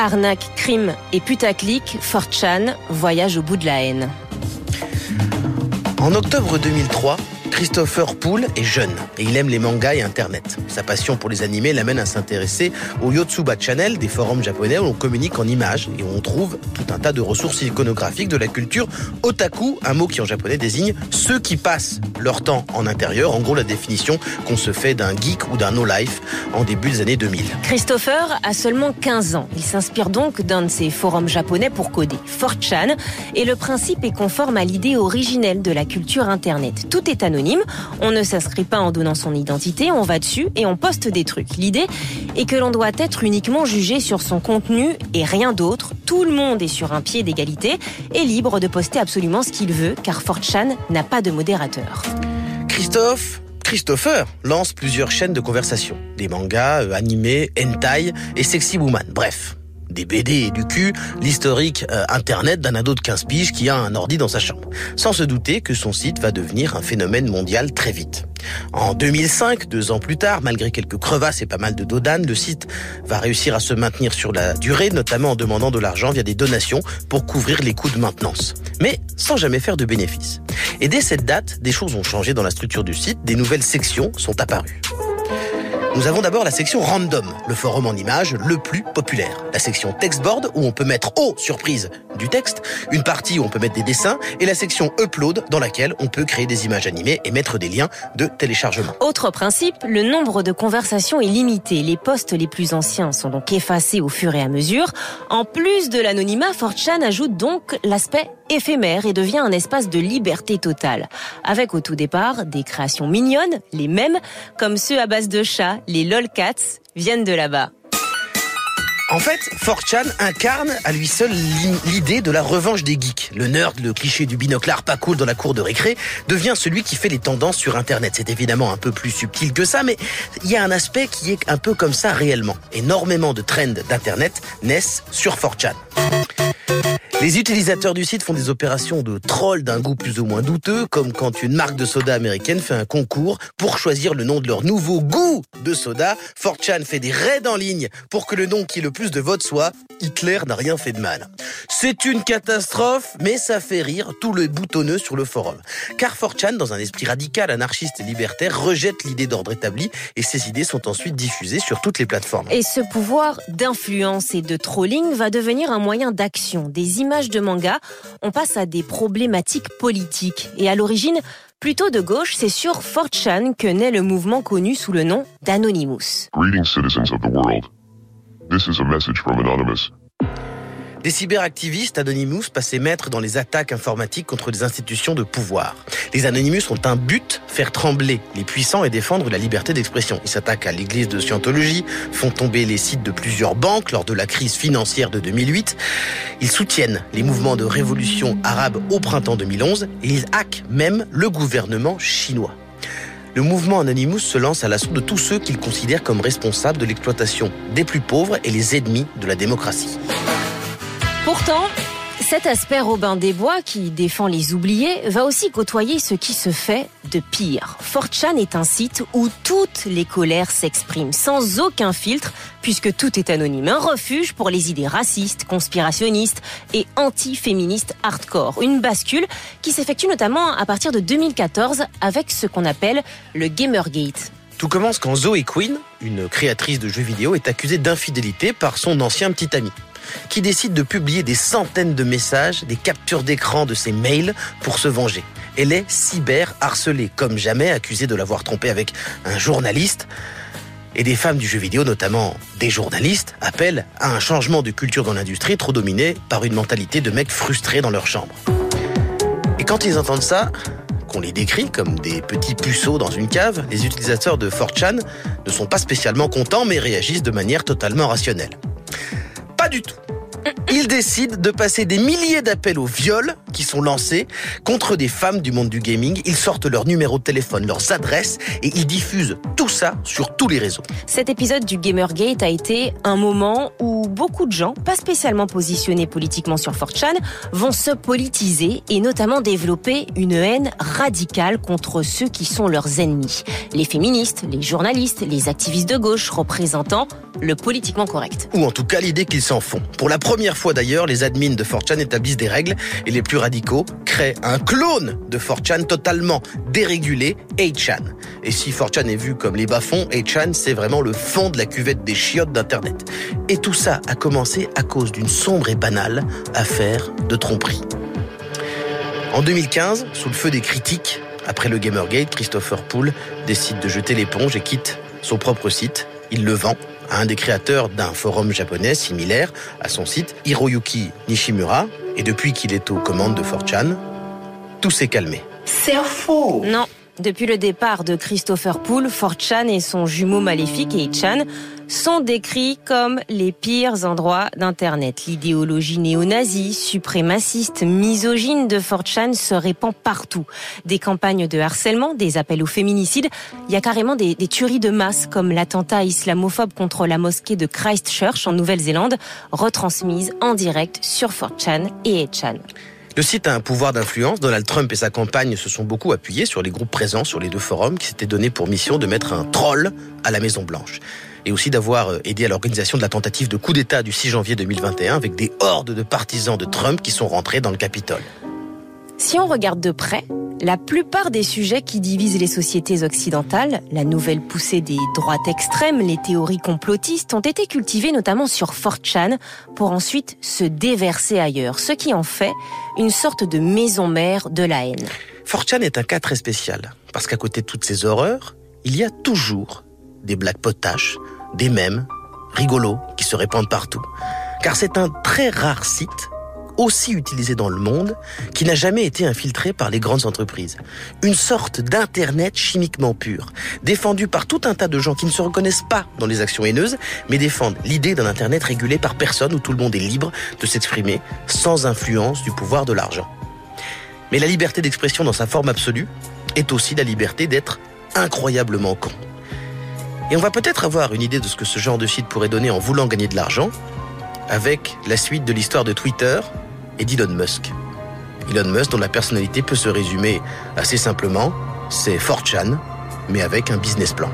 Arnaque, crime et putaclic, Fortran voyage au bout de la haine. En octobre 2003, Christopher Poole est jeune et il aime les mangas et Internet. Sa passion pour les animés l'amène à s'intéresser au Yotsuba Channel, des forums japonais où on communique en images et où on trouve tout un tas de ressources iconographiques de la culture otaku, un mot qui en japonais désigne ceux qui passent leur temps en intérieur, en gros la définition qu'on se fait d'un geek ou d'un no-life en début des années 2000. Christopher a seulement 15 ans. Il s'inspire donc d'un de ces forums japonais pour coder, 4chan, et le principe est conforme à l'idée originelle de la culture Internet. Tout est anonyme on ne s'inscrit pas en donnant son identité, on va dessus et on poste des trucs. L'idée est que l'on doit être uniquement jugé sur son contenu et rien d'autre. Tout le monde est sur un pied d'égalité et libre de poster absolument ce qu'il veut car 4chan n'a pas de modérateur. Christophe Christopher lance plusieurs chaînes de conversation. Des mangas, euh, animés, hentai et sexy woman. Bref, des BD et du cul, l'historique euh, internet d'un ado de 15 piges qui a un ordi dans sa chambre. Sans se douter que son site va devenir un phénomène mondial très vite. En 2005, deux ans plus tard, malgré quelques crevasses et pas mal de dodanes, le site va réussir à se maintenir sur la durée, notamment en demandant de l'argent via des donations pour couvrir les coûts de maintenance. Mais sans jamais faire de bénéfices. Et dès cette date, des choses ont changé dans la structure du site, des nouvelles sections sont apparues. Nous avons d'abord la section Random, le forum en images le plus populaire. La section Textboard, où on peut mettre, oh, surprise, du texte, une partie où on peut mettre des dessins, et la section Upload, dans laquelle on peut créer des images animées et mettre des liens de téléchargement. Autre principe, le nombre de conversations est limité. Les posts les plus anciens sont donc effacés au fur et à mesure. En plus de l'anonymat, 4chan ajoute donc l'aspect éphémère et devient un espace de liberté totale. Avec au tout départ des créations mignonnes, les mêmes, comme ceux à base de chats, les lolcats, viennent de là-bas. En fait, 4chan incarne à lui seul l'idée de la revanche des geeks. Le nerd, le cliché du binoclard pas cool dans la cour de récré, devient celui qui fait les tendances sur Internet. C'est évidemment un peu plus subtil que ça, mais il y a un aspect qui est un peu comme ça réellement. Énormément de trends d'Internet naissent sur 4chan. Les utilisateurs du site font des opérations de troll d'un goût plus ou moins douteux, comme quand une marque de soda américaine fait un concours pour choisir le nom de leur nouveau goût de soda. 4chan fait des raids en ligne pour que le nom qui le plus de votes soit Hitler n'a rien fait de mal. C'est une catastrophe, mais ça fait rire tout le boutonneux sur le forum. Car 4chan, dans un esprit radical, anarchiste et libertaire, rejette l'idée d'ordre établi et ses idées sont ensuite diffusées sur toutes les plateformes. Et ce pouvoir d'influence et de trolling va devenir un moyen d'action. Des images de manga, on passe à des problématiques politiques. Et à l'origine, plutôt de gauche, c'est sur 4chan que naît le mouvement connu sous le nom d'Anonymous. Des cyberactivistes Anonymous passaient maître dans les attaques informatiques contre les institutions de pouvoir. Les Anonymous ont un but, faire trembler les puissants et défendre la liberté d'expression. Ils s'attaquent à l'église de Scientologie, font tomber les sites de plusieurs banques lors de la crise financière de 2008. Ils soutiennent les mouvements de révolution arabe au printemps 2011 et ils hackent même le gouvernement chinois. Le mouvement Anonymous se lance à l'assaut de tous ceux qu'ils considèrent comme responsables de l'exploitation des plus pauvres et les ennemis de la démocratie. Pourtant, cet aspect Robin des Bois qui défend les oubliés va aussi côtoyer ce qui se fait de pire. 4chan est un site où toutes les colères s'expriment sans aucun filtre puisque tout est anonyme. Un refuge pour les idées racistes, conspirationnistes et anti-féministes hardcore. Une bascule qui s'effectue notamment à partir de 2014 avec ce qu'on appelle le Gamergate. Tout commence quand Zoe Quinn, une créatrice de jeux vidéo, est accusée d'infidélité par son ancien petit ami qui décide de publier des centaines de messages, des captures d'écran de ses mails pour se venger. Elle est cyber harcelée comme jamais, accusée de l'avoir trompée avec un journaliste. Et des femmes du jeu vidéo, notamment des journalistes, appellent à un changement de culture dans l'industrie trop dominée par une mentalité de mecs frustrés dans leur chambre. Et quand ils entendent ça, qu'on les décrit comme des petits puceaux dans une cave, les utilisateurs de 4chan ne sont pas spécialement contents mais réagissent de manière totalement rationnelle. Ils décident de passer des milliers d'appels au viol qui sont lancés contre des femmes du monde du gaming. Ils sortent leurs numéros de téléphone, leurs adresses et ils diffusent tout ça sur tous les réseaux. Cet épisode du Gamergate a été un moment où beaucoup de gens, pas spécialement positionnés politiquement sur 4chan, vont se politiser et notamment développer une haine radicale contre ceux qui sont leurs ennemis. Les féministes, les journalistes, les activistes de gauche représentant le politiquement correct. Ou en tout cas l'idée qu'ils s'en font. Pour la première fois d'ailleurs, les admins de 4chan établissent des règles et les plus radicaux créent un clone de 4chan totalement dérégulé, 8chan. Et si 4chan est vu comme les bas-fonds, 8chan c'est vraiment le fond de la cuvette des chiottes d'Internet. Et tout ça a commencé à cause d'une sombre et banale affaire de tromperie. En 2015, sous le feu des critiques, après le Gamergate, Christopher Poole décide de jeter l'éponge et quitte son propre site. Il le vend à un des créateurs d'un forum japonais similaire à son site, Hiroyuki Nishimura. Et depuis qu'il est aux commandes de 4chan, tout s'est calmé. C'est faux Non, depuis le départ de Christopher Poole, 4chan et son jumeau maléfique 8chan sont décrits comme les pires endroits d'Internet. L'idéologie néo-nazie, suprémaciste, misogyne de 4chan se répand partout. Des campagnes de harcèlement, des appels au féminicide, il y a carrément des, tueries de masse comme l'attentat islamophobe contre la mosquée de Christchurch en Nouvelle-Zélande, retransmise en direct sur 4chan et 8chan. Le site a un pouvoir d'influence. Donald Trump et sa campagne se sont beaucoup appuyés sur les groupes présents sur les deux forums qui s'étaient donné pour mission de mettre un troll à la Maison Blanche. Et aussi d'avoir aidé à l'organisation de la tentative de coup d'État du 6 janvier 2021 avec des hordes de partisans de Trump qui sont rentrés dans le Capitole. Si on regarde de près, la plupart des sujets qui divisent les sociétés occidentales, la nouvelle poussée des droites extrêmes, les théories complotistes, ont été cultivés notamment sur 4chan pour ensuite se déverser ailleurs, ce qui en fait une sorte de maison mère de la haine. 4chan est un cas très spécial, parce qu'à côté de toutes ces horreurs, il y a toujours des blagues potaches, des mèmes, rigolos, qui se répandent partout. Car c'est un très rare site aussi utilisé dans le monde, qui n'a jamais été infiltré par les grandes entreprises. Une sorte d'Internet chimiquement pur, défendu par tout un tas de gens qui ne se reconnaissent pas dans les actions haineuses, mais défendent l'idée d'un Internet régulé par personne où tout le monde est libre de s'exprimer sans influence du pouvoir de l'argent. Mais la liberté d'expression dans sa forme absolue est aussi la liberté d'être incroyablement con. Et on va peut-être avoir une idée de ce que ce genre de site pourrait donner en voulant gagner de l'argent avec la suite de l'histoire de Twitter et d'Elon Musk. Elon Musk, dont la personnalité peut se résumer assez simplement, c'est 4chan, mais avec un business plan.